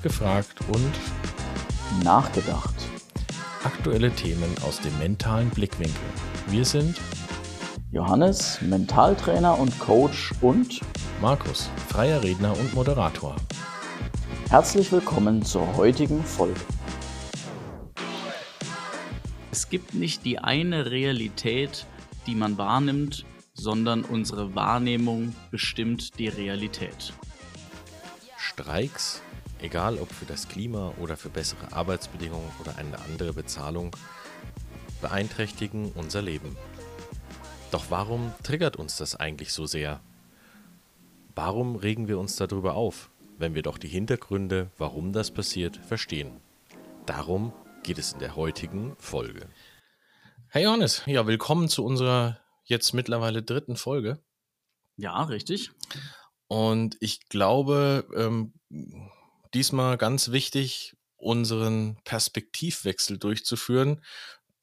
Nachgefragt und Nachgedacht. aktuelle Themen aus dem mentalen Blickwinkel. Wir sind Johannes, Mentaltrainer und Coach und Markus, freier Redner und Moderator. herzlich willkommen zur heutigen Folge. Es gibt nicht die eine Realität, die man wahrnimmt, sondern unsere Wahrnehmung bestimmt die Realität. Streiks, egal ob für das Klima oder für bessere Arbeitsbedingungen oder eine andere Bezahlung, beeinträchtigen unser Leben. Doch warum triggert uns das eigentlich so sehr? Warum regen wir uns darüber auf, wenn wir doch die Hintergründe, warum das passiert, verstehen? Darum geht es in der heutigen Folge. Hey Johannes, ja, willkommen zu unserer jetzt mittlerweile dritten Folge. Ja, richtig. Und ich glaube, ähm, diesmal ganz wichtig, unseren Perspektivwechsel durchzuführen,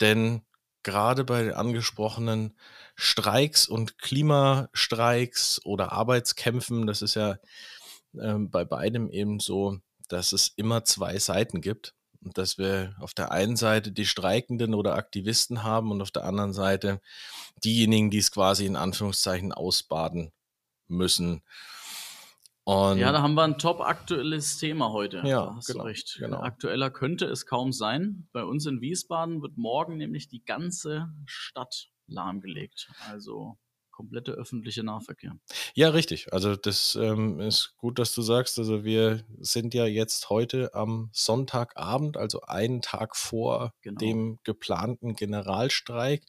denn gerade bei den angesprochenen Streiks und Klimastreiks oder Arbeitskämpfen, das ist ja ähm, bei beidem eben so, dass es immer zwei Seiten gibt und dass wir auf der einen Seite die Streikenden oder Aktivisten haben und auf der anderen Seite diejenigen, die es quasi in Anführungszeichen ausbaden müssen. Und Ja, da haben wir ein top aktuelles Thema heute. Ja, da hast genau, du recht. genau. Aktueller könnte es kaum sein. Bei uns in Wiesbaden wird morgen nämlich die ganze Stadt lahmgelegt. Also komplette öffentliche Nahverkehr. Ja, richtig. Also das ähm, ist gut, dass du sagst. Also wir sind ja jetzt heute am Sonntagabend, also einen Tag vor Genau. dem geplanten Generalstreik.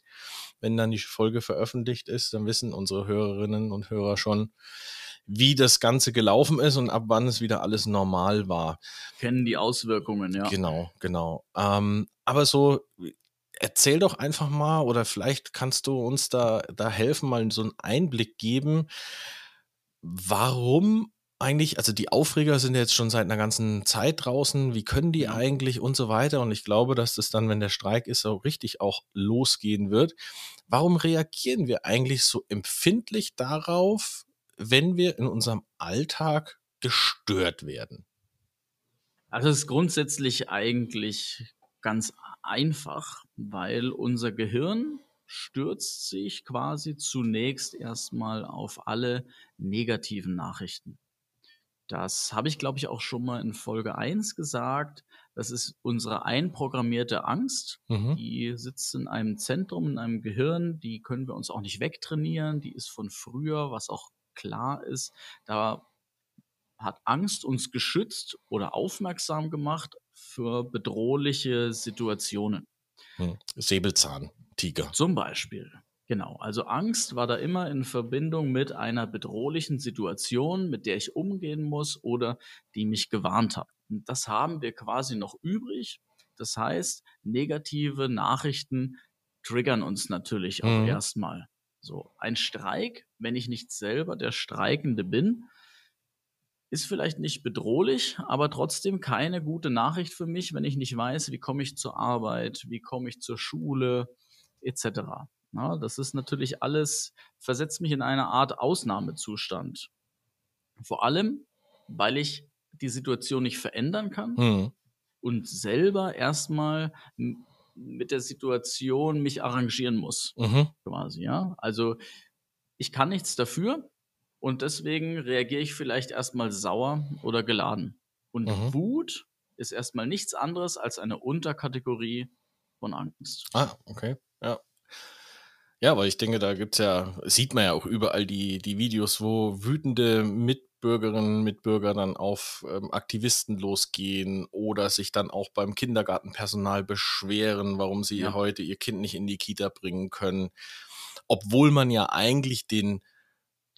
Wenn dann die Folge veröffentlicht ist, dann wissen unsere Hörerinnen und Hörer schon, wie das Ganze gelaufen ist und ab wann es wieder alles normal war. Kennen die Auswirkungen, ja. Genau, genau. Ähm, aber so, erzähl doch einfach mal, oder vielleicht kannst du uns da, da helfen, mal so einen Einblick geben, warum eigentlich, also die Aufreger sind jetzt schon seit einer ganzen Zeit draußen, wie können die eigentlich und so weiter. Und ich glaube, dass das dann, wenn der Streik ist, so richtig auch losgehen wird. Warum reagieren wir eigentlich so empfindlich darauf, wenn wir in unserem Alltag gestört werden? Also es ist grundsätzlich eigentlich ganz einfach, weil unser Gehirn stürzt sich quasi zunächst erstmal auf alle negativen Nachrichten. Das habe ich, glaube ich, auch schon mal in Folge 1 gesagt. Das ist unsere einprogrammierte Angst. Mhm. Die sitzt in einem Zentrum, in einem Gehirn. Die können wir uns auch nicht wegtrainieren. Die ist von früher, was auch klar ist. Da hat Angst uns geschützt oder aufmerksam gemacht für bedrohliche Situationen. Hm. Säbelzahn, Tiger. Zum Beispiel. Genau. Also Angst war da immer in Verbindung mit einer bedrohlichen Situation, mit der ich umgehen muss oder die mich gewarnt hat. Und das haben wir quasi noch übrig. Das heißt, negative Nachrichten triggern uns natürlich auch Mhm. erstmal. So, ein Streik, wenn ich nicht selber der Streikende bin, ist vielleicht nicht bedrohlich, aber trotzdem keine gute Nachricht für mich, wenn ich nicht weiß, wie komme ich zur Arbeit, wie komme ich zur Schule, etc. Na, das ist natürlich alles, versetzt mich in eine Art Ausnahmezustand. Vor allem, weil ich die Situation nicht verändern kann Hm. und selber erstmal mit der Situation mich arrangieren muss Mhm. quasi, ja. Also ich kann nichts dafür und deswegen reagiere ich vielleicht erstmal sauer oder geladen. Und Mhm. Wut ist erstmal nichts anderes als eine Unterkategorie von Angst. Ah, okay. Ja. Ja, aber ich denke, da gibt's ja, sieht man ja auch überall die, die Videos, wo wütende Mitbürgerinnen, Mitbürger dann auf ähm, Aktivisten losgehen oder sich dann auch beim Kindergartenpersonal beschweren, warum sie Ja. heute ihr Kind nicht in die Kita bringen können. Obwohl man ja eigentlich den,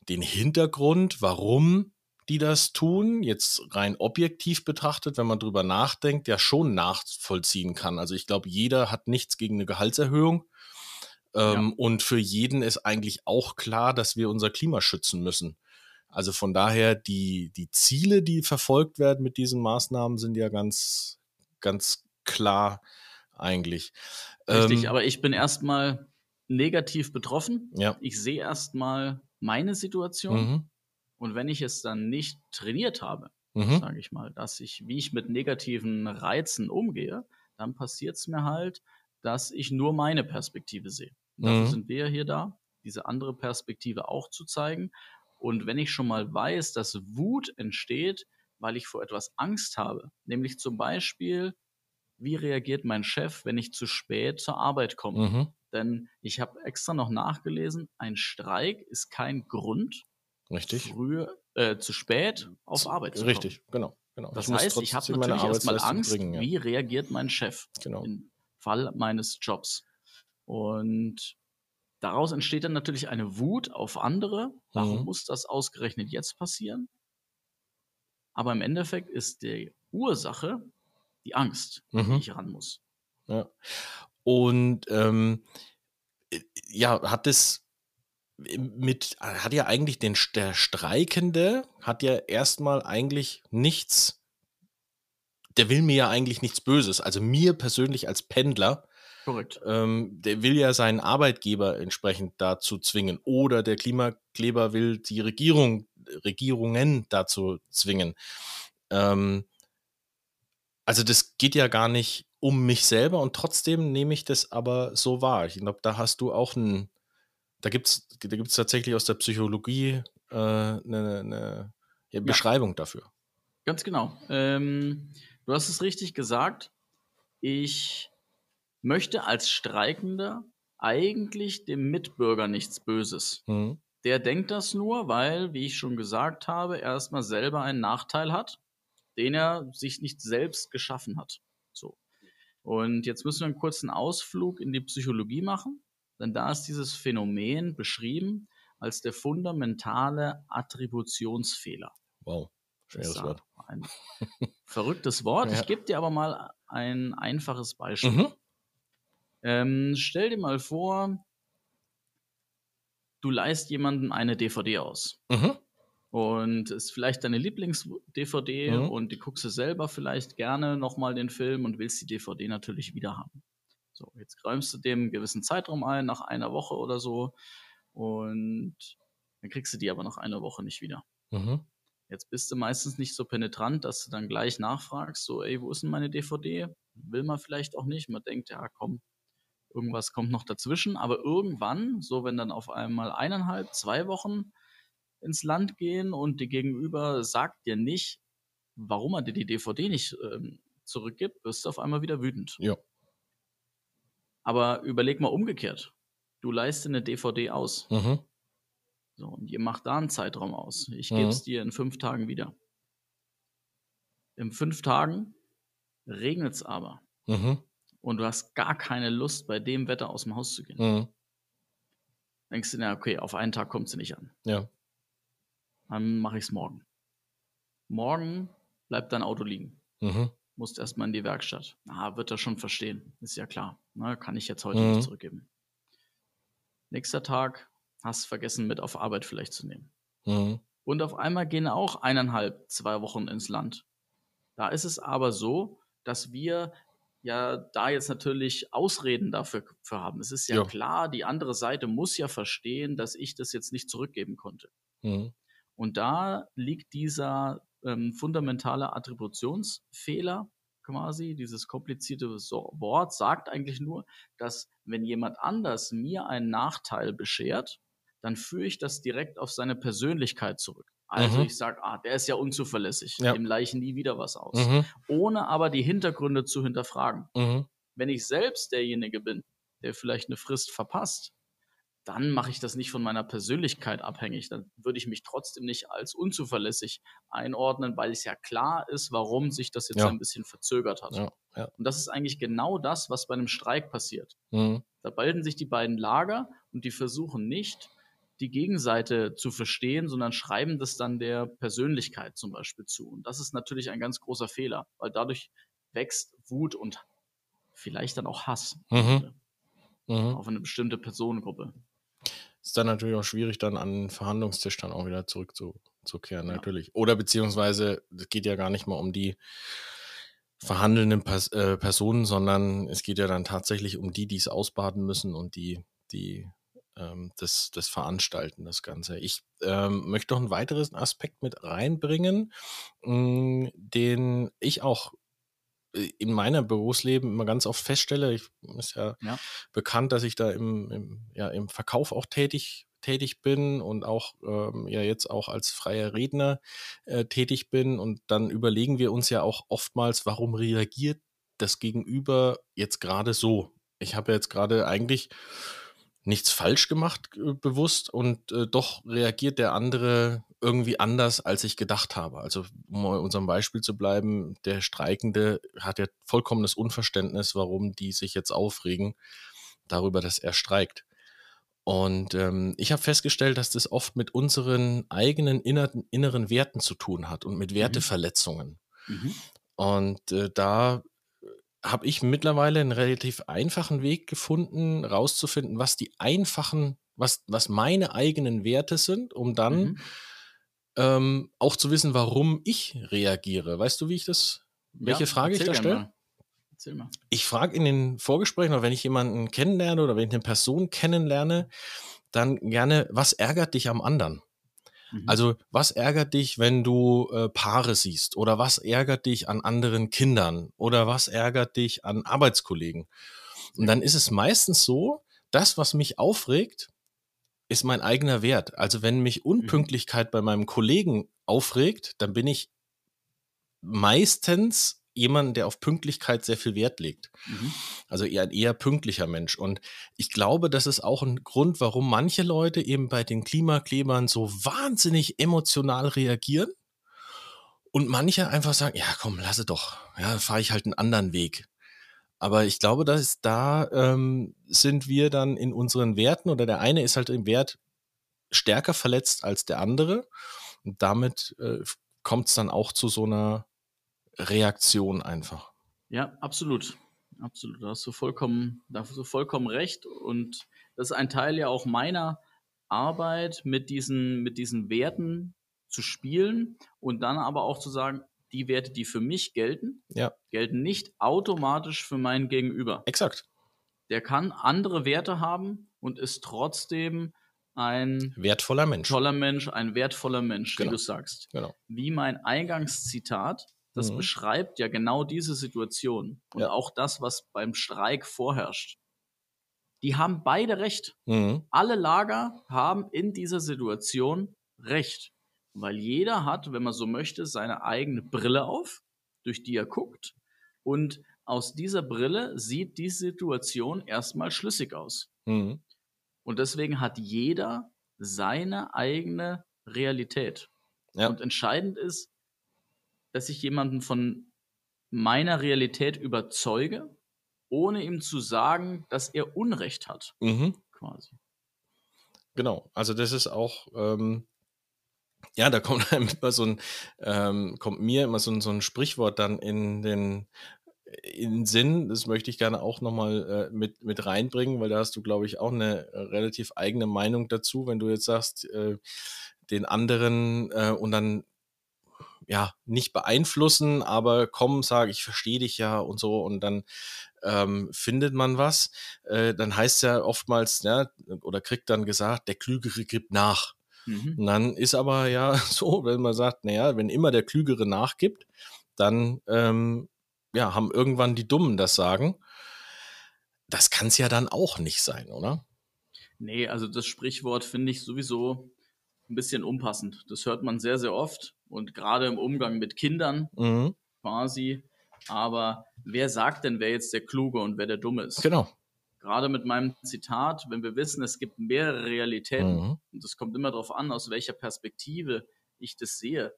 den Hintergrund, warum die das tun, jetzt rein objektiv betrachtet, wenn man drüber nachdenkt, ja schon nachvollziehen kann. Also ich glaube, jeder hat nichts gegen eine Gehaltserhöhung. Ähm, Und für jeden ist eigentlich auch klar, dass wir unser Klima schützen müssen. Also von daher, die, die Ziele, die verfolgt werden mit diesen Maßnahmen, sind ja ganz, ganz klar eigentlich. Richtig, Ähm, aber ich bin erstmal negativ betroffen. ja. Ich sehe erstmal meine Situation Mhm. und wenn ich es dann nicht trainiert habe, mhm. sage ich mal, dass ich, wie ich mit negativen Reizen umgehe, dann passiert es mir halt, dass ich nur meine Perspektive sehe. Dafür mhm. sind wir ja hier da, diese andere Perspektive auch zu zeigen. Und wenn ich schon mal weiß, dass Wut entsteht, weil ich vor etwas Angst habe, nämlich zum Beispiel, wie reagiert mein Chef, wenn ich zu spät zur Arbeit komme? Mhm. Denn ich habe extra noch nachgelesen, ein Streik ist kein Grund, Richtig. früher äh, zu spät auf Arbeit zu kommen. Richtig, genau. genau. Das ich heißt, ich habe natürlich erstmal Angst, bringen, ja. wie reagiert mein Chef genau. im Fall meines Jobs. Und daraus entsteht dann natürlich eine Wut auf andere. Warum mhm. muss das ausgerechnet jetzt passieren? Aber im Endeffekt ist die Ursache die Angst, mhm. die ich ran muss. Ja. Und ähm, äh, ja, hat es mit, hat ja eigentlich den, der Streikende, hat ja erstmal eigentlich nichts, der will mir ja eigentlich nichts Böses. Also mir persönlich als Pendler, Korrekt. Ähm, der will ja seinen Arbeitgeber entsprechend dazu zwingen. Oder der Klimakleber will die Regierung, Regierungen dazu zwingen. Ähm, also das geht ja gar nicht um mich selber und trotzdem nehme ich das aber so wahr. Ich glaube, da hast du auch ein, da gibt es da gibt's tatsächlich aus der Psychologie äh, eine, eine ja, Beschreibung dafür. Ganz genau. Ähm, du hast es richtig gesagt. Ich möchte als Streikender eigentlich dem Mitbürger nichts Böses. Mhm. Der denkt das nur, weil, wie ich schon gesagt habe, er erstmal selber einen Nachteil hat den er sich nicht selbst geschaffen hat. So. Und jetzt müssen wir einen kurzen Ausflug in die Psychologie machen, denn da ist dieses Phänomen beschrieben als der fundamentale Attributionsfehler. Wow, schweres Wort. Ein verrücktes Wort. Ja. Ich gebe dir aber mal ein einfaches Beispiel. Mhm. Ähm, stell dir mal vor, du leist jemandem eine DVD aus. Mhm und ist vielleicht deine Lieblings-DVD mhm. und die guckst du selber vielleicht gerne nochmal den Film und willst die DVD natürlich wieder haben. So, jetzt räumst du dem einen gewissen Zeitraum ein, nach einer Woche oder so, und dann kriegst du die aber nach einer Woche nicht wieder. Mhm. Jetzt bist du meistens nicht so penetrant, dass du dann gleich nachfragst, so, ey, wo ist denn meine DVD? Will man vielleicht auch nicht. Man denkt, ja, komm, irgendwas kommt noch dazwischen. Aber irgendwann, so wenn dann auf einmal eineinhalb, zwei Wochen ins Land gehen und die Gegenüber sagt dir nicht, warum er dir die DVD nicht ähm, zurückgibt, wirst du auf einmal wieder wütend. Ja. Aber überleg mal umgekehrt. Du leist eine DVD aus. Mhm. So, und ihr macht da einen Zeitraum aus. Ich mhm. gebe es dir in fünf Tagen wieder. In fünf Tagen regnet es aber. Mhm. Und du hast gar keine Lust, bei dem Wetter aus dem Haus zu gehen. Mhm. Denkst du, na okay, auf einen Tag kommt sie nicht an. Ja dann mache ich es morgen. Morgen bleibt dein Auto liegen. Mhm. Musst erstmal in die Werkstatt. Ah, wird er schon verstehen. Ist ja klar. Na, kann ich jetzt heute mhm. nicht zurückgeben. Nächster Tag, hast vergessen, mit auf Arbeit vielleicht zu nehmen. Mhm. Und auf einmal gehen auch eineinhalb, zwei Wochen ins Land. Da ist es aber so, dass wir ja da jetzt natürlich Ausreden dafür haben. Es ist ja, ja, klar, die andere Seite muss ja verstehen, dass ich das jetzt nicht zurückgeben konnte. Mhm. Und da liegt dieser ähm, fundamentale Attributionsfehler quasi, dieses komplizierte Wort sagt eigentlich nur, dass wenn jemand anders mir einen Nachteil beschert, dann führe ich das direkt auf seine Persönlichkeit zurück. Also mhm. ich sage, ah, der ist ja unzuverlässig, ja. dem leichen nie wieder was aus. Mhm. Ohne aber die Hintergründe zu hinterfragen. Mhm. Wenn ich selbst derjenige bin, der vielleicht eine Frist verpasst, dann mache ich das nicht von meiner Persönlichkeit abhängig. Dann würde ich mich trotzdem nicht als unzuverlässig einordnen, weil es ja klar ist, warum sich das jetzt ja. ein bisschen verzögert hat. Ja, ja. Und das ist eigentlich genau das, was bei einem Streik passiert. Mhm. Da bilden sich die beiden Lager und die versuchen nicht, die Gegenseite zu verstehen, sondern schreiben das dann der Persönlichkeit zum Beispiel zu. Und das ist natürlich ein ganz großer Fehler, weil dadurch wächst Wut und vielleicht dann auch Hass mhm. Mhm. auf eine bestimmte Personengruppe ist dann natürlich auch schwierig, dann an den Verhandlungstisch dann auch wieder zurückzukehren, ja. natürlich. Oder beziehungsweise, es geht ja gar nicht mal um die verhandelnden Pers äh, Personen, sondern es geht ja dann tatsächlich um die, die es ausbaden müssen und die, die ähm, das, das Veranstalten, das Ganze. Ich ähm, möchte noch einen weiteren Aspekt mit reinbringen, mh, hm, den ich auch äh, in meinem Berufsleben immer ganz oft feststelle. Ich ist ja, ja. bekannt, dass ich da im, im, ja, im Verkauf auch tätig tätig bin und auch ähm, ja jetzt auch als freier Redner äh, tätig bin und dann überlegen wir uns ja auch oftmals, warum reagiert das Gegenüber jetzt gerade so? Ich habe jetzt gerade eigentlich nichts falsch gemacht, äh, bewusst, und äh, doch reagiert der andere irgendwie anders, als ich gedacht habe. Also, um bei unserem Beispiel zu bleiben, der Streikende hat ja vollkommenes Unverständnis, warum die sich jetzt aufregen darüber, dass er streikt. Und ähm, ich habe festgestellt, dass das oft mit unseren eigenen inneren, inneren Werten zu tun hat und mit mhm. Werteverletzungen. Mhm. Und äh, da habe ich mittlerweile einen relativ einfachen Weg gefunden, rauszufinden, was die einfachen, was, was meine eigenen Werte sind, um dann mhm. ähm, auch zu wissen, warum ich reagiere. Weißt du, wie ich das, welche ja, Frage ich da stelle? Ich frage in den Vorgesprächen oder wenn ich jemanden kennenlerne oder wenn ich eine Person kennenlerne, dann gerne, was ärgert dich am anderen? Mhm. Also, was ärgert dich, wenn du äh, Paare siehst? Oder was ärgert dich an anderen Kindern? Oder was ärgert dich an Arbeitskollegen? Und dann ist es meistens so, das, was mich aufregt, ist mein eigener Wert. Also, wenn mich mhm. Unpünktlichkeit mhm. bei meinem Kollegen aufregt, dann bin ich meistens jemanden, der auf Pünktlichkeit sehr viel Wert legt. Mhm. Also eher ein eher pünktlicher Mensch. Und ich glaube, das ist auch ein Grund, warum manche Leute eben bei den Klimaklebern so wahnsinnig emotional reagieren und manche einfach sagen, ja komm, lasse doch, ja, fahre ich halt einen anderen Weg. Aber ich glaube, dass da ähm, sind wir dann in unseren Werten oder der eine ist halt im Wert stärker verletzt als der andere. Und damit äh, kommt es dann auch zu so einer Reaktion einfach. Ja, absolut. Absolut. Da hast du vollkommen, da hast du vollkommen recht. Und das ist ein Teil ja auch meiner Arbeit, mit diesen, mit diesen Werten zu spielen und dann aber auch zu sagen, die Werte, die für mich gelten, ja. gelten nicht automatisch für meinen Gegenüber. Exakt. Der kann andere Werte haben und ist trotzdem ein wertvoller Mensch. Toller Mensch, ein wertvoller Mensch, genau. wie du sagst. Genau. Wie mein Eingangszitat das mhm. beschreibt ja genau diese Situation und ja. auch das, was beim Streik vorherrscht. Die haben beide recht. Mhm. Alle Lager haben in dieser Situation recht. Weil jeder hat, wenn man so möchte, seine eigene Brille auf, durch die er guckt. Und aus dieser Brille sieht die Situation erstmal schlüssig aus. Mhm. Und deswegen hat jeder seine eigene Realität. Ja. Und entscheidend ist, dass ich jemanden von meiner Realität überzeuge, ohne ihm zu sagen, dass er Unrecht hat. Mhm. Quasi. Genau, also das ist auch, ähm, ja, da kommt einem immer so ein, ähm, kommt mir immer so ein, so ein Sprichwort dann in den in Sinn, das möchte ich gerne auch nochmal äh, mit, mit reinbringen, weil da hast du, glaube ich, auch eine äh, relativ eigene Meinung dazu, wenn du jetzt sagst, äh, den anderen äh, und dann ja, nicht beeinflussen, aber komm, sage ich verstehe dich ja und so und dann ähm, findet man was, äh, dann heißt ja oftmals, ja, oder kriegt dann gesagt, der Klügere gibt nach. Mhm. Und dann ist aber ja so, wenn man sagt, naja, wenn immer der Klügere nachgibt, dann ähm, ja, haben irgendwann die Dummen das Sagen. Das kann es ja dann auch nicht sein, oder? Nee, also das Sprichwort finde ich sowieso ein bisschen unpassend. Das hört man sehr, sehr oft und gerade im Umgang mit Kindern mhm. quasi. Aber wer sagt denn, wer jetzt der Kluge und wer der Dumme ist? Genau. Gerade mit meinem Zitat, wenn wir wissen, es gibt mehrere Realitäten mhm. und es kommt immer darauf an, aus welcher Perspektive ich das sehe,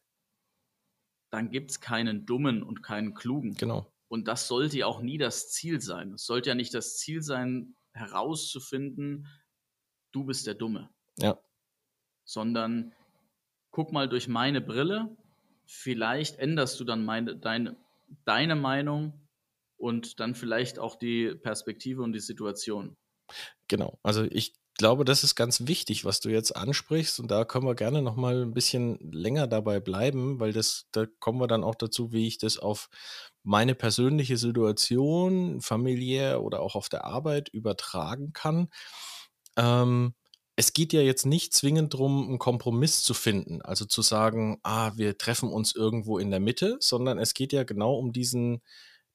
dann gibt es keinen Dummen und keinen Klugen. Genau. Und das sollte ja auch nie das Ziel sein. Es sollte ja nicht das Ziel sein, herauszufinden, du bist der Dumme. Ja. Sondern guck mal durch meine Brille, vielleicht änderst du dann meine, deine, deine Meinung und dann vielleicht auch die Perspektive und die Situation. Genau, also ich glaube, das ist ganz wichtig, was du jetzt ansprichst und da können wir gerne noch mal ein bisschen länger dabei bleiben, weil das da kommen wir dann auch dazu, wie ich das auf meine persönliche Situation, familiär oder auch auf der Arbeit übertragen kann. Ähm, es geht ja jetzt nicht zwingend darum, einen Kompromiss zu finden, also zu sagen, ah, wir treffen uns irgendwo in der Mitte, sondern es geht ja genau um diesen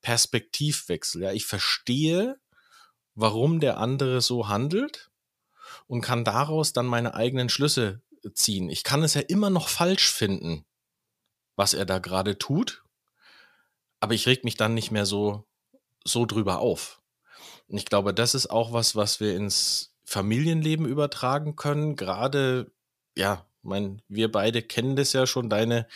Perspektivwechsel. Ja, ich verstehe, warum der andere so handelt und kann daraus dann meine eigenen Schlüsse ziehen. Ich kann es ja immer noch falsch finden, was er da gerade tut, aber ich reg mich dann nicht mehr so, so drüber auf. Und ich glaube, das ist auch was, was wir ins Familienleben übertragen können. Gerade, ja, mein, wir beide kennen das ja schon. Deine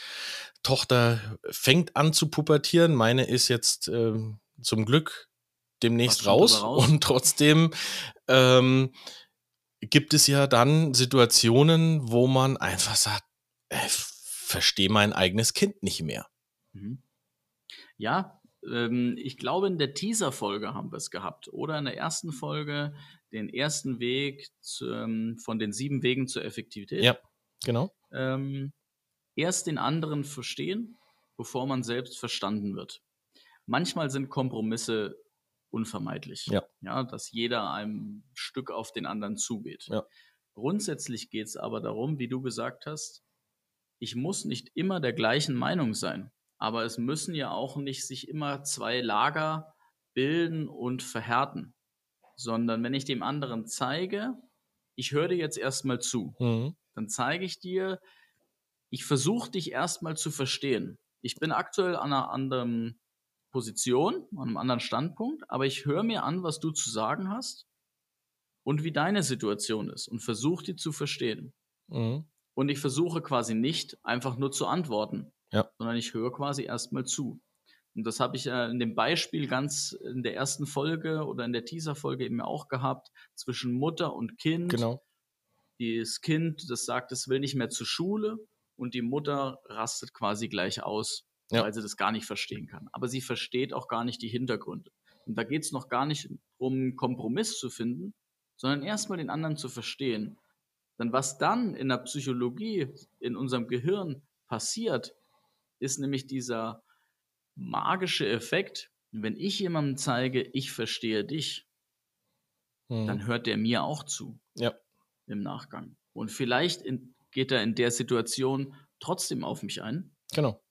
Tochter fängt an zu pubertieren. Meine ist jetzt äh, zum Glück demnächst raus. raus. Und trotzdem ähm, gibt es ja dann Situationen, wo man einfach sagt, ich verstehe mein eigenes Kind nicht mehr. Mhm. Ja, ähm, ich glaube, in der Teaser-Folge haben wir es gehabt. Oder in der ersten Folge den ersten Weg zu, ähm, von den sieben Wegen zur Effektivität. Ja, genau. Ähm, erst den anderen verstehen, bevor man selbst verstanden wird. Manchmal sind Kompromisse unvermeidlich. Ja. ja dass jeder ein Stück auf den anderen zugeht. Ja. Grundsätzlich geht es aber darum, wie du gesagt hast, ich muss nicht immer der gleichen Meinung sein. Aber es müssen ja auch nicht sich immer zwei Lager bilden und verhärten, sondern wenn ich dem anderen zeige, ich höre dir jetzt erstmal zu, mhm. dann zeige ich dir, ich versuche dich erstmal zu verstehen. Ich bin aktuell an einer anderen Position, an einem anderen Standpunkt, aber ich höre mir an, was du zu sagen hast und wie deine Situation ist und versuche die zu verstehen. Mhm. Und ich versuche quasi nicht einfach nur zu antworten, ja. sondern ich höre quasi erstmal zu. Und das habe ich äh, in dem Beispiel ganz in der ersten Folge oder in der Teaser-Folge eben auch gehabt, zwischen Mutter und Kind. Genau. Das Kind, das sagt, es will nicht mehr zur Schule und die Mutter rastet quasi gleich aus, ja. weil sie das gar nicht verstehen kann. Aber sie versteht auch gar nicht die Hintergründe. Und da geht es noch gar nicht um einen Kompromiss zu finden, sondern erstmal den anderen zu verstehen. Denn was dann in der Psychologie, in unserem Gehirn passiert, ist nämlich dieser magische Effekt, wenn ich jemandem zeige, ich verstehe dich, hm. dann hört der mir auch zu. Ja. Im Nachgang. Und vielleicht in, geht er in der Situation trotzdem auf mich ein. Genau.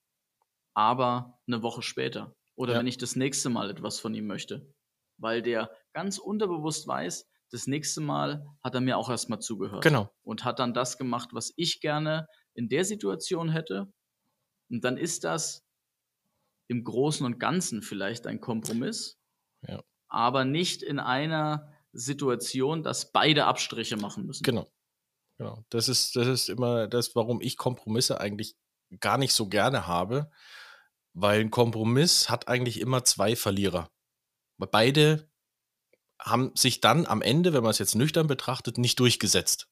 Aber eine Woche später. Oder ja. wenn ich das nächste Mal etwas von ihm möchte. Weil der ganz unterbewusst weiß, das nächste Mal hat er mir auch erstmal zugehört. Genau. Und hat dann das gemacht, was ich gerne in der Situation hätte. Und dann ist das im Großen und Ganzen vielleicht ein Kompromiss, ja. aber nicht in einer Situation, dass beide Abstriche machen müssen. Genau. Genau. Das ist, das ist immer das, warum ich Kompromisse eigentlich gar nicht so gerne habe, weil ein Kompromiss hat eigentlich immer zwei Verlierer. Beide haben sich dann am Ende, wenn man es jetzt nüchtern betrachtet, nicht durchgesetzt.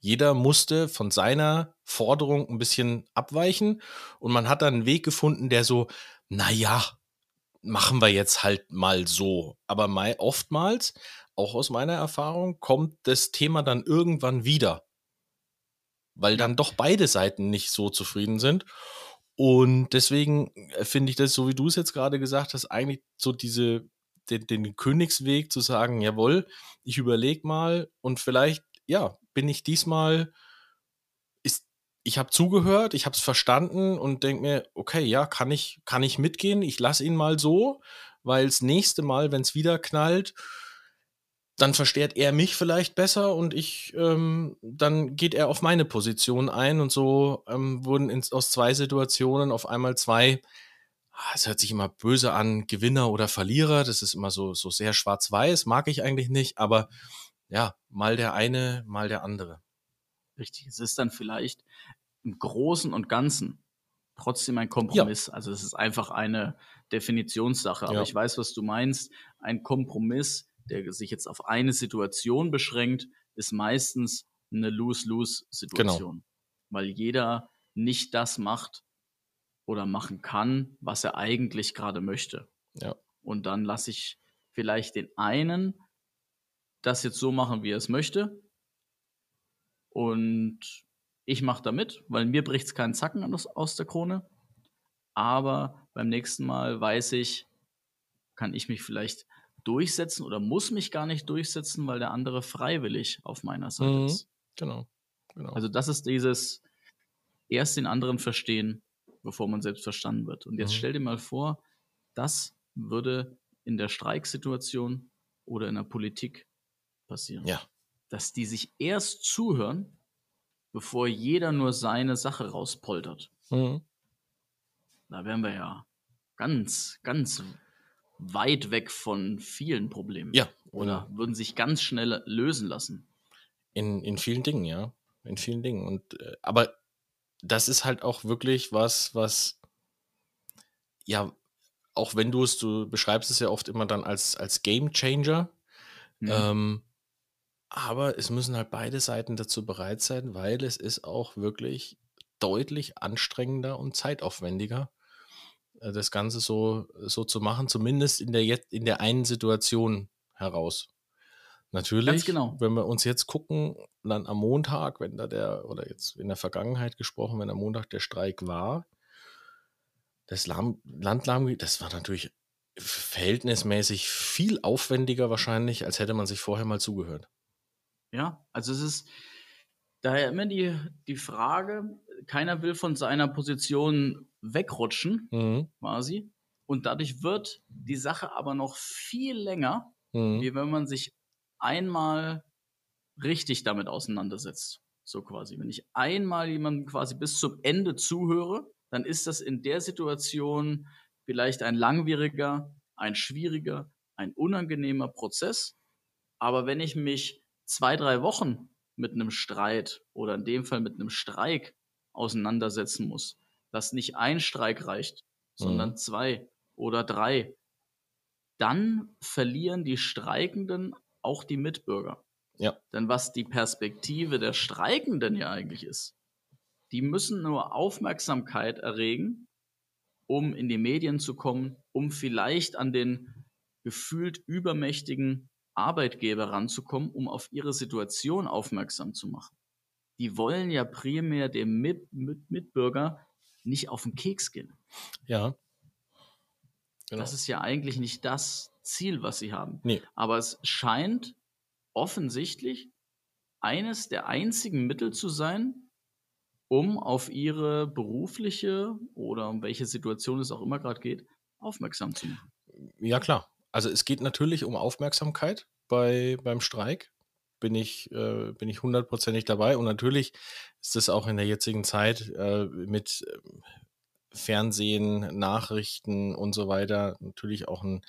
Jeder musste von seiner Forderung ein bisschen abweichen und man hat dann einen Weg gefunden, der so, naja, machen wir jetzt halt mal so. Aber mal, oftmals, auch aus meiner Erfahrung, kommt das Thema dann irgendwann wieder. Weil dann doch beide Seiten nicht so zufrieden sind. Und deswegen äh, finde ich das, so wie du es jetzt gerade gesagt hast, eigentlich so diese, den, den Königsweg zu sagen, jawohl, ich überlege mal und vielleicht, ja, bin ich diesmal ich habe zugehört, ich habe es verstanden und denke mir, okay, ja, kann ich, kann ich mitgehen, ich lasse ihn mal so, weil das nächste Mal, wenn es wieder knallt, dann versteht er mich vielleicht besser und ich, ähm, dann geht er auf meine Position ein und so ähm, wurden ins, aus zwei Situationen auf einmal zwei, ah, es hört sich immer böse an, Gewinner oder Verlierer, das ist immer so, so sehr schwarz-weiß, mag ich eigentlich nicht, aber ja, mal der eine, mal der andere. Richtig, es ist dann vielleicht im Großen und Ganzen trotzdem ein Kompromiss. Ja. Also es ist einfach eine Definitionssache. Aber ja. ich weiß, was du meinst. Ein Kompromiss, der sich jetzt auf eine Situation beschränkt, ist meistens eine Lose-Lose-Situation. Genau. Weil jeder nicht das macht oder machen kann, was er eigentlich gerade möchte. Ja. Und dann lasse ich vielleicht den einen das jetzt so machen, wie er es möchte. Und ich mache da mit, weil mir bricht es keinen Zacken aus, aus der Krone. Aber beim nächsten Mal weiß ich, kann ich mich vielleicht durchsetzen oder muss mich gar nicht durchsetzen, weil der andere freiwillig auf meiner Seite Mhm. ist. Genau. genau. Also das ist dieses erst den anderen verstehen, bevor man selbst verstanden wird. Und jetzt Mhm. stell dir mal vor, das würde in der Streiksituation oder in der Politik passieren. ja. Dass die sich erst zuhören, bevor jeder nur seine Sache rauspoltert. Mhm. Da wären wir ja ganz, ganz weit weg von vielen Problemen. Ja. Oder würden sich ganz schnell lösen lassen. In, in vielen Dingen, ja. In vielen Dingen. Und äh, aber das ist halt auch wirklich was, was ja, auch wenn du es, du beschreibst es ja oft immer dann als, als Game Changer. Mhm. Ähm, aber es müssen halt beide Seiten dazu bereit sein, weil es ist auch wirklich deutlich anstrengender und zeitaufwendiger, äh, das Ganze so, so zu machen, zumindest in der, jetzt, in der einen Situation heraus. Natürlich, genau. wenn wir uns jetzt gucken, dann am Montag, wenn da der, oder jetzt in der Vergangenheit gesprochen, wenn am Montag der Streik war, das Lahm, Land lahmgelegt, das war natürlich verhältnismäßig viel aufwendiger wahrscheinlich, als hätte man sich vorher mal zugehört. Ja, also es ist daher immer die, die Frage, keiner will von seiner Position wegrutschen, Mhm. quasi. Und dadurch wird die Sache aber noch viel länger, Mhm. wie wenn man sich einmal richtig damit auseinandersetzt. So quasi. Wenn ich einmal jemandem quasi bis zum Ende zuhöre, dann ist das in der Situation vielleicht ein langwieriger, ein schwieriger, ein unangenehmer Prozess. Aber wenn ich mich zwei, drei Wochen mit einem Streit oder in dem Fall mit einem Streik auseinandersetzen muss, dass nicht ein Streik reicht, sondern Mhm. zwei oder drei, dann verlieren die Streikenden auch die Mitbürger. Ja. Denn was die Perspektive der Streikenden ja eigentlich ist, die müssen nur Aufmerksamkeit erregen, um in die Medien zu kommen, um vielleicht an den gefühlt übermächtigen Arbeitgeber ranzukommen, um auf ihre Situation aufmerksam zu machen. Die wollen ja primär dem Mit Mit Mitbürger nicht auf den Keks gehen. Ja. Genau. Das ist ja eigentlich nicht das Ziel, was sie haben. Nee. Aber es scheint offensichtlich eines der einzigen Mittel zu sein, um auf ihre berufliche oder um welche Situation es auch immer gerade geht, aufmerksam zu machen. Ja, klar. Also es geht natürlich um Aufmerksamkeit bei, beim Streik. Bin ich, äh, bin ich hundertprozentig dabei. Und natürlich ist es auch in der jetzigen Zeit äh, mit ähm, Fernsehen, Nachrichten und so weiter natürlich auch ein, ein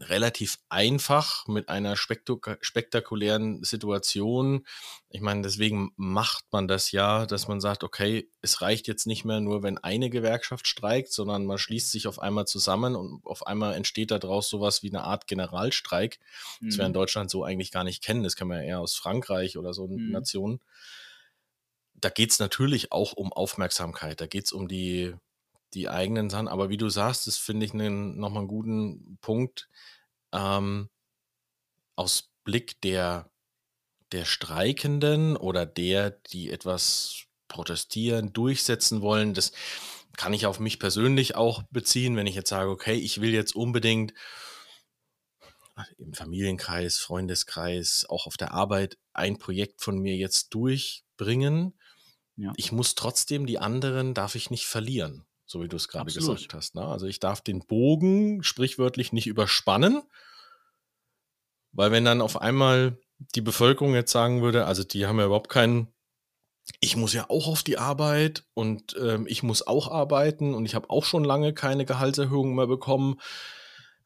relativ einfach mit einer spektak spektakulären Situation. Ich meine, deswegen macht man das ja, dass man sagt, okay, es reicht jetzt nicht mehr nur, wenn eine Gewerkschaft streikt, sondern man schließt sich auf einmal zusammen und auf einmal entsteht daraus sowas wie eine Art Generalstreik, das wir in Mhm. Deutschland so eigentlich gar nicht kennen. Das kennen wir ja eher aus Frankreich oder so Mhm. Nationen. Da geht es natürlich auch um Aufmerksamkeit. Da geht es um die, die eigenen Sachen. Aber wie du sagst, das finde ich nochmal einen guten Punkt. Ähm, aus Blick der, der Streikenden oder der, die etwas protestieren, durchsetzen wollen, das kann ich auf mich persönlich auch beziehen, wenn ich jetzt sage, okay, ich will jetzt unbedingt im Familienkreis, Freundeskreis, auch auf der Arbeit ein Projekt von mir jetzt durchbringen. Ja. Ich muss trotzdem die anderen, darf ich nicht verlieren, so wie du es gerade gesagt hast. Ne? Also ich darf den Bogen sprichwörtlich nicht überspannen, weil wenn dann auf einmal die Bevölkerung jetzt sagen würde, also die haben ja überhaupt keinen, ich muss ja auch auf die Arbeit und ähm, ich muss auch arbeiten und ich habe auch schon lange keine Gehaltserhöhung mehr bekommen.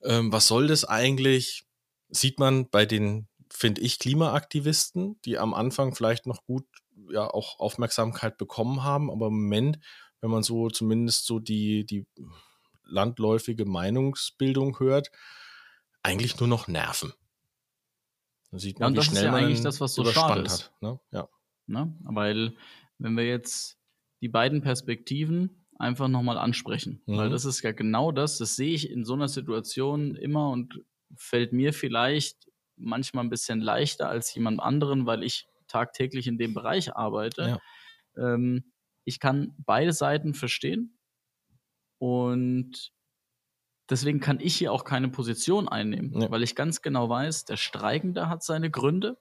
Ähm, was soll das eigentlich? Sieht man bei den, finde ich, Klimaaktivisten, die am Anfang vielleicht noch gut ja auch Aufmerksamkeit bekommen haben, aber im Moment, wenn man so zumindest so die, die landläufige Meinungsbildung hört, eigentlich nur noch Nerven. Da sieht Ja, man, und wie das ist schnell ja man eigentlich das, was so schade ist. hat. Ne? Ja. Ne? Weil wenn wir jetzt die beiden Perspektiven einfach nochmal ansprechen, Mhm. weil das ist ja genau das, das sehe ich in so einer Situation immer und fällt mir vielleicht manchmal ein bisschen leichter als jemand anderen, weil ich tagtäglich in dem Bereich arbeite. Ähm, ich kann beide Seiten verstehen und deswegen kann ich hier auch keine Position einnehmen, Ja. weil ich ganz genau weiß, der Streikende hat seine Gründe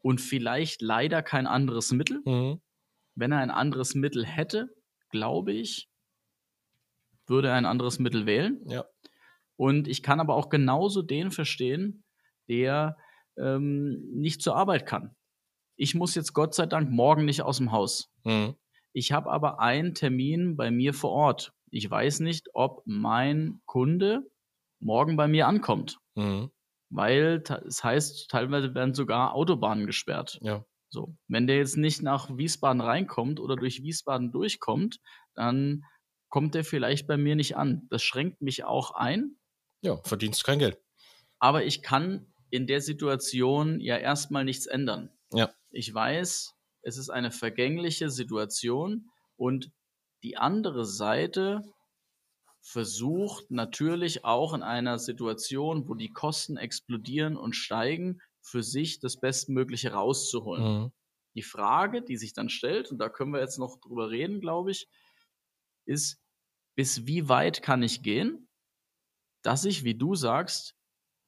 und vielleicht leider kein anderes Mittel. Mhm. Wenn er ein anderes Mittel hätte, glaube ich, würde er ein anderes Mittel wählen. Ja. Und ich kann aber auch genauso den verstehen, der ähm, nicht zur Arbeit kann. Ich muss jetzt Gott sei Dank morgen nicht aus dem Haus. Mhm. Ich habe aber einen Termin bei mir vor Ort. Ich weiß nicht, ob mein Kunde morgen bei mir ankommt, Mhm. weil es heißt, teilweise werden sogar Autobahnen gesperrt. Ja. So, wenn der jetzt nicht nach Wiesbaden reinkommt oder durch Wiesbaden durchkommt, dann kommt der vielleicht bei mir nicht an. Das schränkt mich auch ein, Ja, verdienst kein Geld. aber ich kann in der Situation ja erstmal nichts ändern. Ja. Ich weiß, es ist eine vergängliche Situation und die andere Seite versucht natürlich auch in einer Situation, wo die Kosten explodieren und steigen, für sich das Bestmögliche rauszuholen. Mhm. Die Frage, die sich dann stellt, und da können wir jetzt noch drüber reden, glaube ich, ist, bis wie weit kann ich gehen, dass ich, wie du sagst,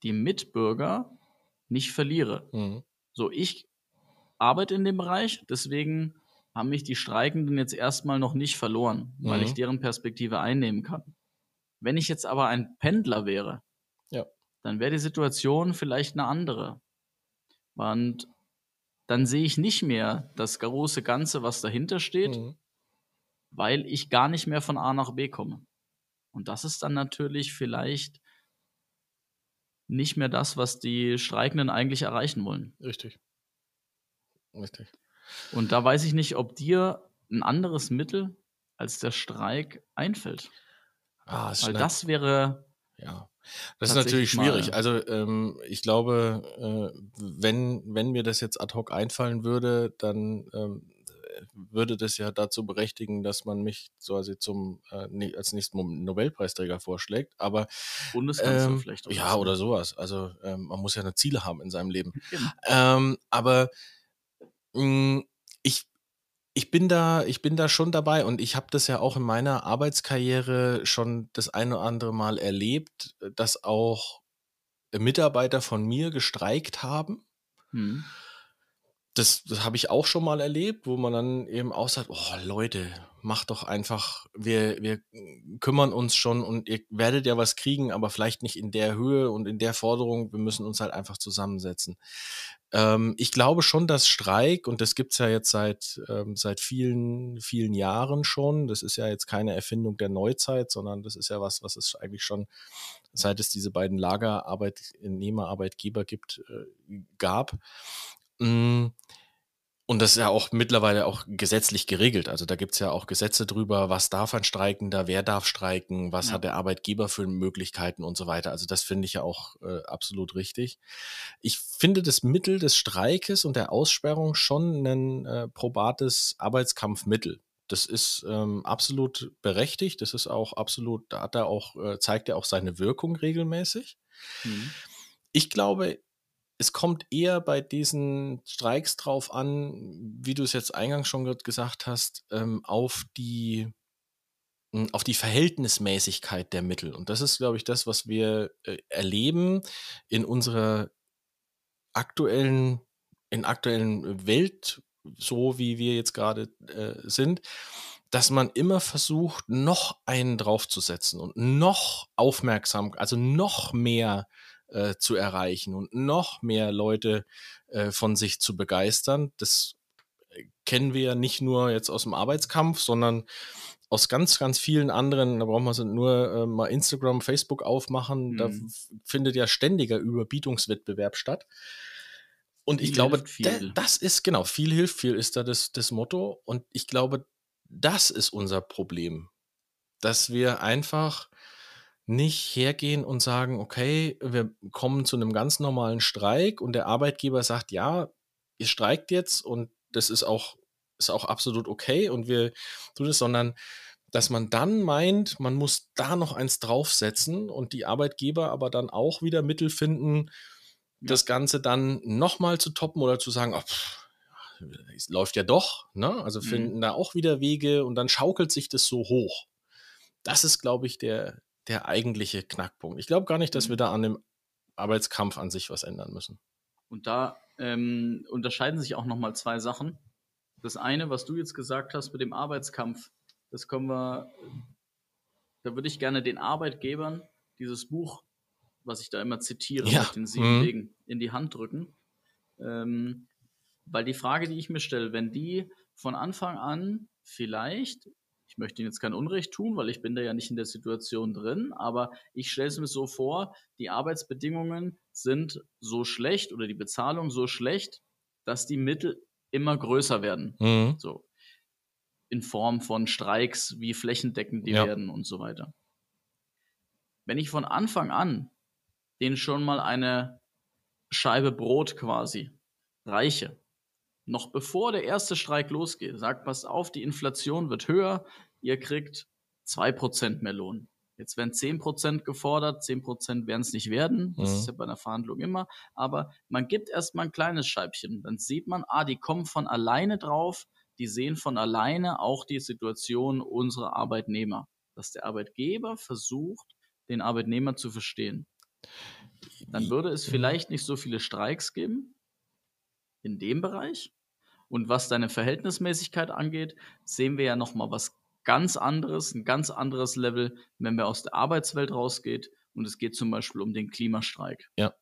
die Mitbürger nicht verliere. Mhm. So, ich arbeite in dem Bereich, deswegen haben mich die Streikenden jetzt erstmal noch nicht verloren, weil Mhm. ich deren Perspektive einnehmen kann. Wenn ich jetzt aber ein Pendler wäre, Ja. dann wäre die Situation vielleicht eine andere. Und dann sehe ich nicht mehr das große Ganze, was dahinter steht, Mhm. weil ich gar nicht mehr von A nach B komme. Und das ist dann natürlich vielleicht nicht mehr das, was die Streikenden eigentlich erreichen wollen. Richtig. Richtig. Und da weiß ich nicht, ob dir ein anderes Mittel als der Streik einfällt. Ah, Weil das wäre, Ja, das ist natürlich schwierig. mal- Also ähm, ich glaube, äh, wenn, wenn mir das jetzt ad hoc einfallen würde, dann ähm, würde das ja dazu berechtigen, dass man mich quasi zum äh, ne- als nächsten Nobelpreisträger vorschlägt. Aber Bundeskanzler ähm, vielleicht. ja, so. oder sowas. Also ähm, man muss ja eine Ziele haben in seinem Leben. Genau. Ähm, aber ich, ich, bin da, ich bin da schon dabei und ich habe das ja auch in meiner Arbeitskarriere schon das eine oder andere Mal erlebt, dass auch Mitarbeiter von mir gestreikt haben. Hm. Das, das habe ich auch schon mal erlebt, wo man dann eben auch sagt, oh Leute, macht doch einfach, wir, wir kümmern uns schon und ihr werdet ja was kriegen, aber vielleicht nicht in der Höhe und in der Forderung, wir müssen uns halt einfach zusammensetzen. Ähm, ich glaube schon, dass Streik, und das gibt's ja jetzt seit, ähm, seit vielen, vielen Jahren schon, das ist ja jetzt keine Erfindung der Neuzeit, sondern das ist ja was, was es eigentlich schon, seit es diese beiden Lager Arbeitnehmer, Arbeitgeber gibt, äh, gab. Mm, Und das ist ja auch mittlerweile auch gesetzlich geregelt. Also da gibt's ja auch Gesetze drüber, was darf ein Streikender, wer darf streiken, was Ja. hat der Arbeitgeber für Möglichkeiten und so weiter. Also das finde ich ja auch äh, absolut richtig. Ich finde das Mittel des Streikes und der Aussperrung schon ein äh, probates Arbeitskampfmittel. Das ist ähm, absolut berechtigt. Das ist auch absolut, da hat er auch, äh, zeigt er auch seine Wirkung regelmäßig. Hm. Ich glaube, es kommt eher bei diesen Streiks drauf an, wie du es jetzt eingangs schon gesagt hast, ähm, auf die mh, auf die Verhältnismäßigkeit der Mittel. Und das ist, glaube ich, das, was wir äh, erleben in unserer aktuellen, in aktuellen Welt, so wie wir jetzt gerade äh, sind, dass man immer versucht, noch einen draufzusetzen und noch aufmerksam, also noch mehr äh, zu erreichen und noch mehr Leute äh, von sich zu begeistern. Das äh, kennen wir ja nicht nur jetzt aus dem Arbeitskampf, sondern aus ganz, ganz vielen anderen, da braucht man so nur äh, mal Instagram, Facebook aufmachen, da Mhm. f- findet ja ständiger Überbietungswettbewerb statt. Und ich Viel glaube, da- viel. das ist genau, viel hilft viel ist da das, das Motto. Und ich glaube, das ist unser Problem, dass wir einfach nicht hergehen und sagen, okay, wir kommen zu einem ganz normalen Streik und der Arbeitgeber sagt, ja, ihr streikt jetzt und das ist auch, ist auch absolut okay und wir tun es, sondern dass man dann meint, man muss da noch eins draufsetzen und die Arbeitgeber aber dann auch wieder Mittel finden, das Ganze dann nochmal zu toppen oder zu sagen, oh, pff, es läuft ja doch, ne? Also Mhm. finden da auch wieder Wege und dann schaukelt sich das so hoch. Das ist, glaube ich, der, der eigentliche Knackpunkt. Ich glaube gar nicht, dass wir da an dem Arbeitskampf an sich was ändern müssen. Und da ähm, unterscheiden sich auch nochmal zwei Sachen. Das eine, was du jetzt gesagt hast mit dem Arbeitskampf, das können wir, da würde ich gerne den Arbeitgebern dieses Buch, was ich da immer zitiere, Ja, mit den sieben mhm. Wegen, in die Hand drücken. Ähm, weil die Frage, die ich mir stelle, wenn die von Anfang an vielleicht, ich möchte ihnen jetzt kein Unrecht tun, weil ich bin da ja nicht in der Situation drin, aber ich stelle es mir so vor, die Arbeitsbedingungen sind so schlecht oder die Bezahlung so schlecht, dass die Mittel immer größer werden. Mhm. So. In Form von Streiks, wie flächendeckend die Ja. werden und so weiter. Wenn ich von Anfang an denen schon mal eine Scheibe Brot quasi reiche, noch bevor der erste Streik losgeht, sagt, passt auf, die Inflation wird höher, ihr kriegt 2% mehr Lohn. Jetzt werden 10% gefordert, 10% werden es nicht werden, das Mhm. ist ja bei einer Verhandlung immer, aber man gibt erstmal ein kleines Scheibchen, dann sieht man, ah, die kommen von alleine drauf, die sehen von alleine auch die Situation unserer Arbeitnehmer, dass der Arbeitgeber versucht, den Arbeitnehmer zu verstehen. Dann würde es vielleicht nicht so viele Streiks geben in dem Bereich. Und was deine Verhältnismäßigkeit angeht, sehen wir ja noch mal was ganz anderes, ein ganz anderes Level, wenn wir aus der Arbeitswelt rausgeht und es geht zum Beispiel um den Klimastreik. Ja.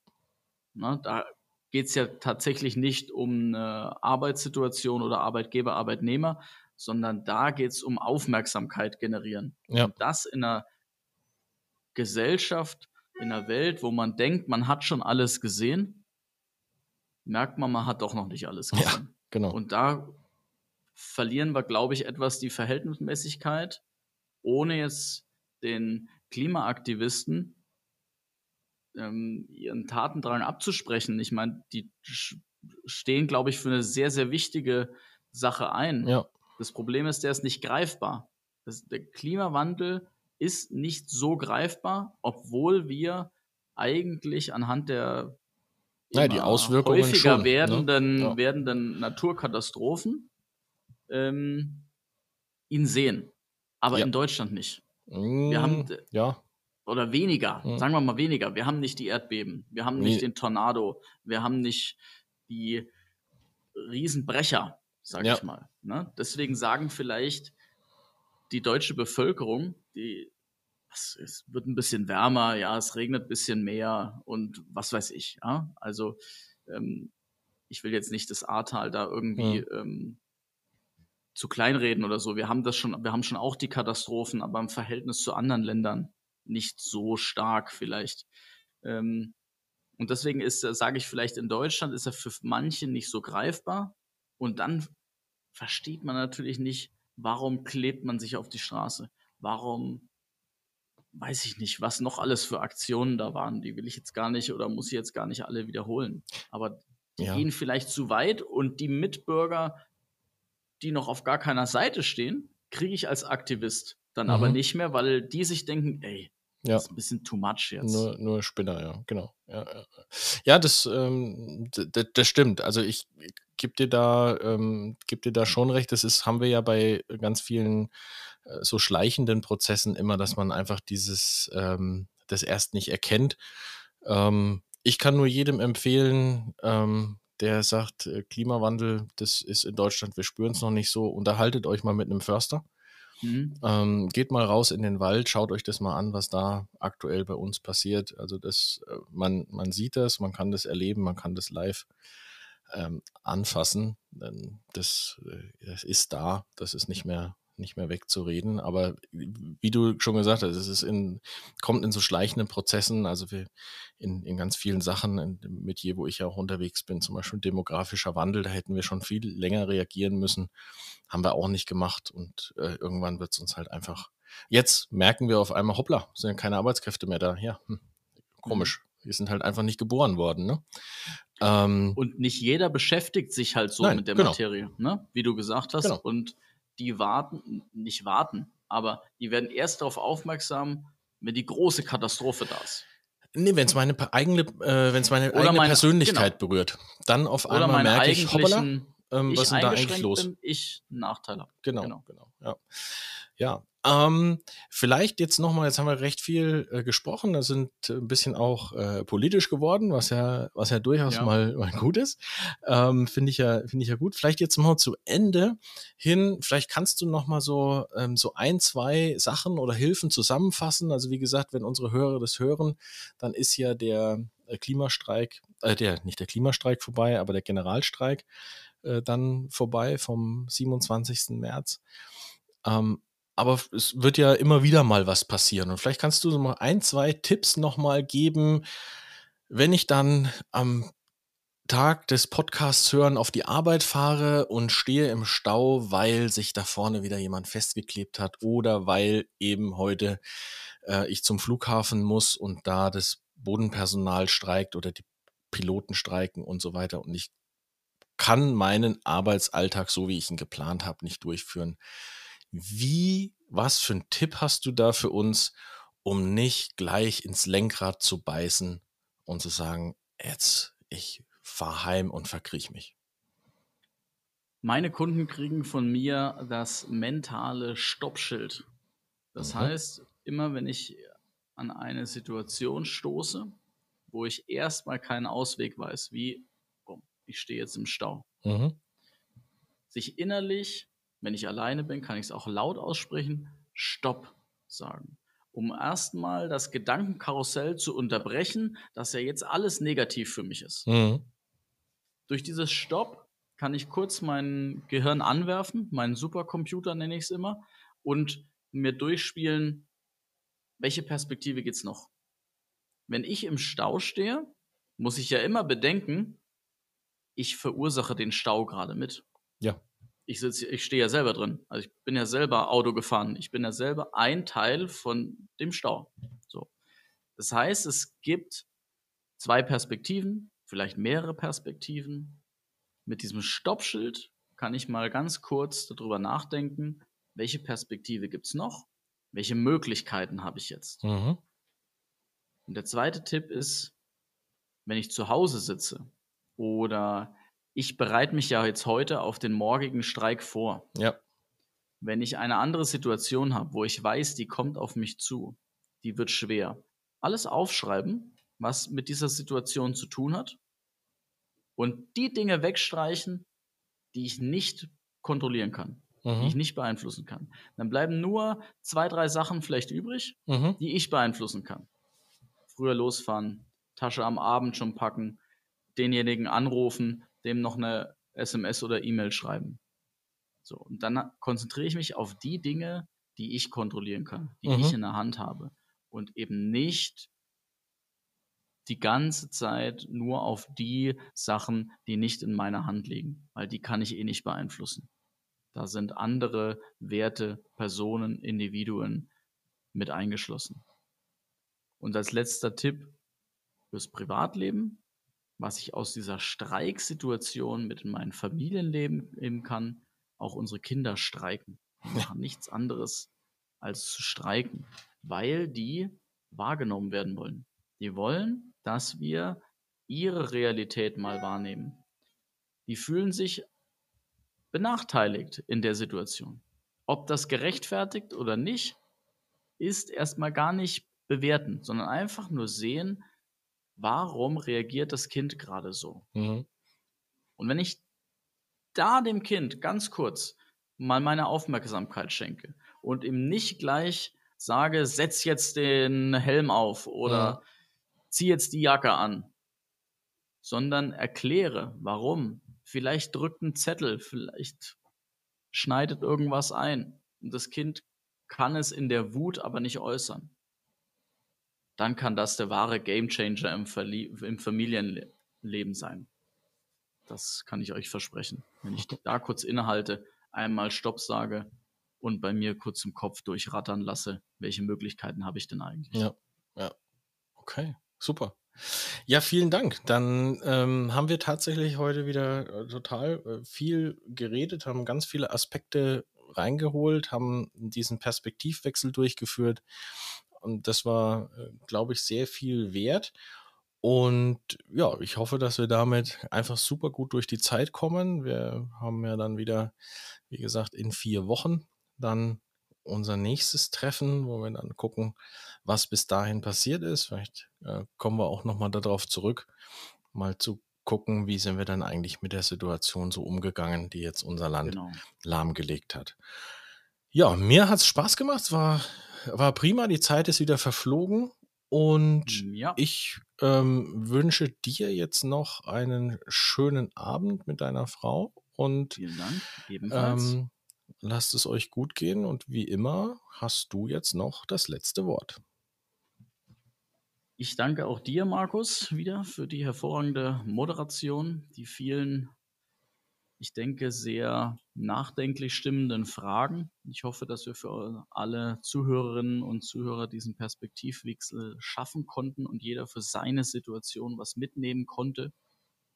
Na, da geht es ja tatsächlich nicht um eine Arbeitssituation oder Arbeitgeber, Arbeitnehmer, sondern da geht es um Aufmerksamkeit generieren. Ja. Und das in einer Gesellschaft, in einer Welt, wo man denkt, man hat schon alles gesehen, merkt man, man hat doch noch nicht alles Ja. Genau. Und da verlieren wir, glaube ich, etwas die Verhältnismäßigkeit, ohne jetzt den Klimaaktivisten ähm, ihren Tatendrang abzusprechen. Ich meine, die stehen, glaube ich, für eine sehr, sehr wichtige Sache ein. ja. Das Problem ist, der ist nicht greifbar. Das, der Klimawandel ist nicht so greifbar, obwohl wir eigentlich anhand der Ja, die Auswirkungen häufiger schon, ne? werdenden, Ja. werdenden Naturkatastrophen ähm, ihn sehen. Aber Ja. in Deutschland nicht. Wir haben- ja, Oder weniger, Mhm. sagen wir mal weniger. Wir haben nicht die Erdbeben, wir haben nicht Nee. den Tornado, wir haben nicht die Riesenbrecher, sag Ja. ich mal. Ne? Deswegen sagen vielleicht die deutsche Bevölkerung, die es, es wird ein bisschen wärmer, ja, es regnet ein bisschen mehr und was weiß ich. Ja? Also ähm, ich will jetzt nicht das Ahrtal da irgendwie ähm, zu kleinreden oder so. Wir haben das schon, wir haben schon auch die Katastrophen, aber im Verhältnis zu anderen Ländern nicht so stark vielleicht. Ähm, und deswegen ist, er, sage ich vielleicht, in Deutschland ist er für manche nicht so greifbar. Und dann versteht man natürlich nicht, warum klebt man sich auf die Straße? Warum, weiß ich nicht, was noch alles für Aktionen da waren. Die will ich jetzt gar nicht oder muss ich jetzt gar nicht alle wiederholen. Aber die Ja. gehen vielleicht zu weit und die Mitbürger, die noch auf gar keiner Seite stehen, kriege ich als Aktivist dann aber Mhm. nicht mehr, weil die sich denken, ey, Ja. das ist ein bisschen too much jetzt. Nur, nur Spinner, ja, genau. Ja, ja. ja das, ähm, das stimmt. Also ich gebe dir da, ähm, geb dir da schon recht. Das ist, haben wir ja bei ganz vielen so schleichenden Prozessen immer, dass man einfach dieses, ähm, das erst nicht erkennt. Ähm, ich kann nur jedem empfehlen, ähm, der sagt, äh, Klimawandel, das ist in Deutschland, wir spüren es noch nicht so, unterhaltet euch mal mit einem Förster. Mhm. Ähm, geht mal raus in den Wald, schaut euch das mal an, was da aktuell bei uns passiert. Also das, äh, man, man sieht das, man kann das erleben, man kann das live ähm, anfassen. Denn Das, äh, das ist da, das ist nicht mehr, nicht mehr wegzureden. Aber wie du schon gesagt hast, es ist in, kommt in so schleichenden Prozessen, also wir in, in ganz vielen Sachen, in dem Metier, wo ich ja auch unterwegs bin, zum Beispiel demografischer Wandel, da hätten wir schon viel länger reagieren müssen haben wir auch nicht gemacht und äh, irgendwann wird es uns halt einfach. Jetzt merken wir auf einmal, hoppla, sind ja keine Arbeitskräfte mehr da. Ja, hm, komisch. Die sind halt einfach nicht geboren worden, ne? Ähm, Und nicht jeder beschäftigt sich halt so Nein, mit der genau. Materie, ne? wie du gesagt hast. Genau. Und die warten, nicht warten, aber die werden erst darauf aufmerksam, wenn die große Katastrophe da ist. nee, wenn es meine eigene, äh, wenn es meine Oder eigene meine- Persönlichkeit berührt, dann auf Oder einmal merke ich, hoppala, ähm, ich was ist denn da eigentlich los? bin, ich einen Nachteil habe. Genau, Genau. genau, ja. Ja, ähm, vielleicht jetzt nochmal, jetzt haben wir recht viel äh, gesprochen, da sind äh, ein bisschen auch äh, politisch geworden, was ja, was ja durchaus Ja. mal, mal gut ist. Ähm, Finde ich ja, finde ich ja gut. Vielleicht jetzt mal zu Ende hin, vielleicht kannst du nochmal so, ähm, so ein, zwei Sachen oder Hilfen zusammenfassen. Also wie gesagt, wenn unsere Hörer das hören, dann ist ja der äh, Klimastreik, äh, der, nicht der Klimastreik vorbei, aber der Generalstreik äh, dann vorbei vom 27. März. Ähm, aber es wird ja immer wieder mal was passieren. Und vielleicht kannst du so mal ein, zwei Tipps nochmal geben, wenn ich dann am Tag des Podcasts hören auf die Arbeit fahre und stehe im Stau, weil sich da vorne wieder jemand festgeklebt hat oder weil eben heute äh, ich zum Flughafen muss und da das Bodenpersonal streikt oder die Piloten streiken und so weiter und ich kann meinen Arbeitsalltag, so wie ich ihn geplant habe, nicht durchführen. Wie, was für einen Tipp hast du da für uns, um nicht gleich ins Lenkrad zu beißen und zu sagen, jetzt, ich fahr heim und verkriech mich? Meine Kunden kriegen von mir das mentale Stoppschild. Das Mhm. heißt, immer wenn ich an eine Situation stoße, wo ich erstmal keinen Ausweg weiß, wie oh, ich stehe jetzt im Stau, Mhm. sich innerlich, wenn ich alleine bin, kann ich es auch laut aussprechen, Stopp sagen. Um erstmal das Gedankenkarussell zu unterbrechen, dass ja jetzt alles negativ für mich ist. Mhm. Durch dieses Stopp kann ich kurz mein Gehirn anwerfen, meinen Supercomputer nenne ich es immer, und mir durchspielen, welche Perspektive geht's noch. Wenn ich im Stau stehe, muss ich ja immer bedenken, ich verursache den Stau gerade mit. Ja. Ich, sitz, ich stehe ja selber drin. Also ich bin ja selber Auto gefahren. Ich bin ja selber ein Teil von dem Stau. So. Das heißt, es gibt zwei Perspektiven, vielleicht mehrere Perspektiven. Mit diesem Stoppschild kann ich mal ganz kurz darüber nachdenken, welche Perspektive gibt's noch? Welche Möglichkeiten habe ich jetzt? Mhm. Und der zweite Tipp ist, wenn ich zu Hause sitze oder ich bereite mich ja jetzt heute auf den morgigen Streik vor. Ja. Wenn ich eine andere Situation habe, wo ich weiß, die kommt auf mich zu, die wird schwer, alles aufschreiben, was mit dieser Situation zu tun hat und die Dinge wegstreichen, die ich nicht kontrollieren kann, die ich Mhm. nicht beeinflussen kann. Dann bleiben nur zwei, drei Sachen vielleicht übrig, Mhm. die ich beeinflussen kann. Früher losfahren, Tasche am Abend schon packen, denjenigen anrufen, dem noch eine SMS oder E-Mail schreiben. So, und dann konzentriere ich mich auf die Dinge, die ich kontrollieren kann, die Mhm. ich in der Hand habe und eben nicht die ganze Zeit nur auf die Sachen, die nicht in meiner Hand liegen, weil die kann ich eh nicht beeinflussen. Da sind andere Werte, Personen, Individuen mit eingeschlossen. Und als letzter Tipp fürs Privatleben, was ich aus dieser Streiksituation mit in mein Familienleben nehmen kann, auch unsere Kinder streiken. Die machen nichts anderes als zu streiken, weil die wahrgenommen werden wollen. Die wollen, dass wir ihre Realität mal wahrnehmen. Die fühlen sich benachteiligt in der Situation. Ob das gerechtfertigt oder nicht, ist erstmal gar nicht bewerten, sondern einfach nur sehen, warum reagiert das Kind gerade so. Mhm. Und wenn ich da dem Kind ganz kurz mal meine Aufmerksamkeit schenke und ihm nicht gleich sage, setz jetzt den Helm auf oder zieh jetzt die Jacke an, sondern erkläre, warum. Vielleicht drückt ein Zettel, vielleicht schneidet irgendwas ein und das Kind kann es in der Wut aber nicht äußern. Dann kann das der wahre Gamechanger im, im Familienleben sein. Das kann ich euch versprechen. Wenn ich da kurz innehalte, einmal Stopp sage und bei mir kurz im Kopf durchrattern lasse, welche Möglichkeiten habe ich denn eigentlich? Ja, ja. Okay, super. Ja, vielen Dank. Dann ähm, haben wir tatsächlich heute wieder äh, total äh, viel geredet, haben ganz viele Aspekte reingeholt, haben diesen Perspektivwechsel durchgeführt. Und das war, äh, glaube ich, sehr viel wert. Und ja, ich hoffe, dass wir damit einfach super gut durch die Zeit kommen. Wir haben ja dann wieder, wie gesagt, in vier Wochen dann unser nächstes Treffen, wo wir dann gucken, was bis dahin passiert ist. Vielleicht äh, kommen wir auch nochmal darauf zurück, mal zu gucken, wie sind wir dann eigentlich mit der Situation so umgegangen, die jetzt unser Land genau. lahmgelegt hat. Ja, mir hat es Spaß gemacht, war, war prima, die Zeit ist wieder verflogen und ja. ich ähm, wünsche dir jetzt noch einen schönen Abend mit deiner Frau und Vielen Dank, ebenfalls. Ähm, lasst es euch gut gehen und wie immer hast du jetzt noch das letzte Wort. Ich danke auch dir, Markus, wieder für die hervorragende Moderation, die vielen, ich denke, sehr nachdenklich stimmenden Fragen. Ich hoffe, dass wir für alle Zuhörerinnen und Zuhörer diesen Perspektivwechsel schaffen konnten und jeder für seine Situation was mitnehmen konnte,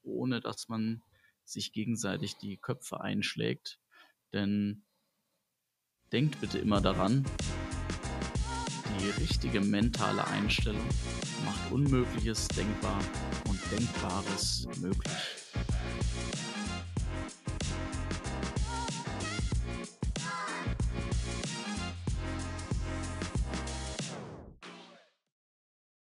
ohne dass man sich gegenseitig die Köpfe einschlägt. Denn denkt bitte immer daran, die richtige mentale Einstellung macht Unmögliches denkbar und Denkbares möglich.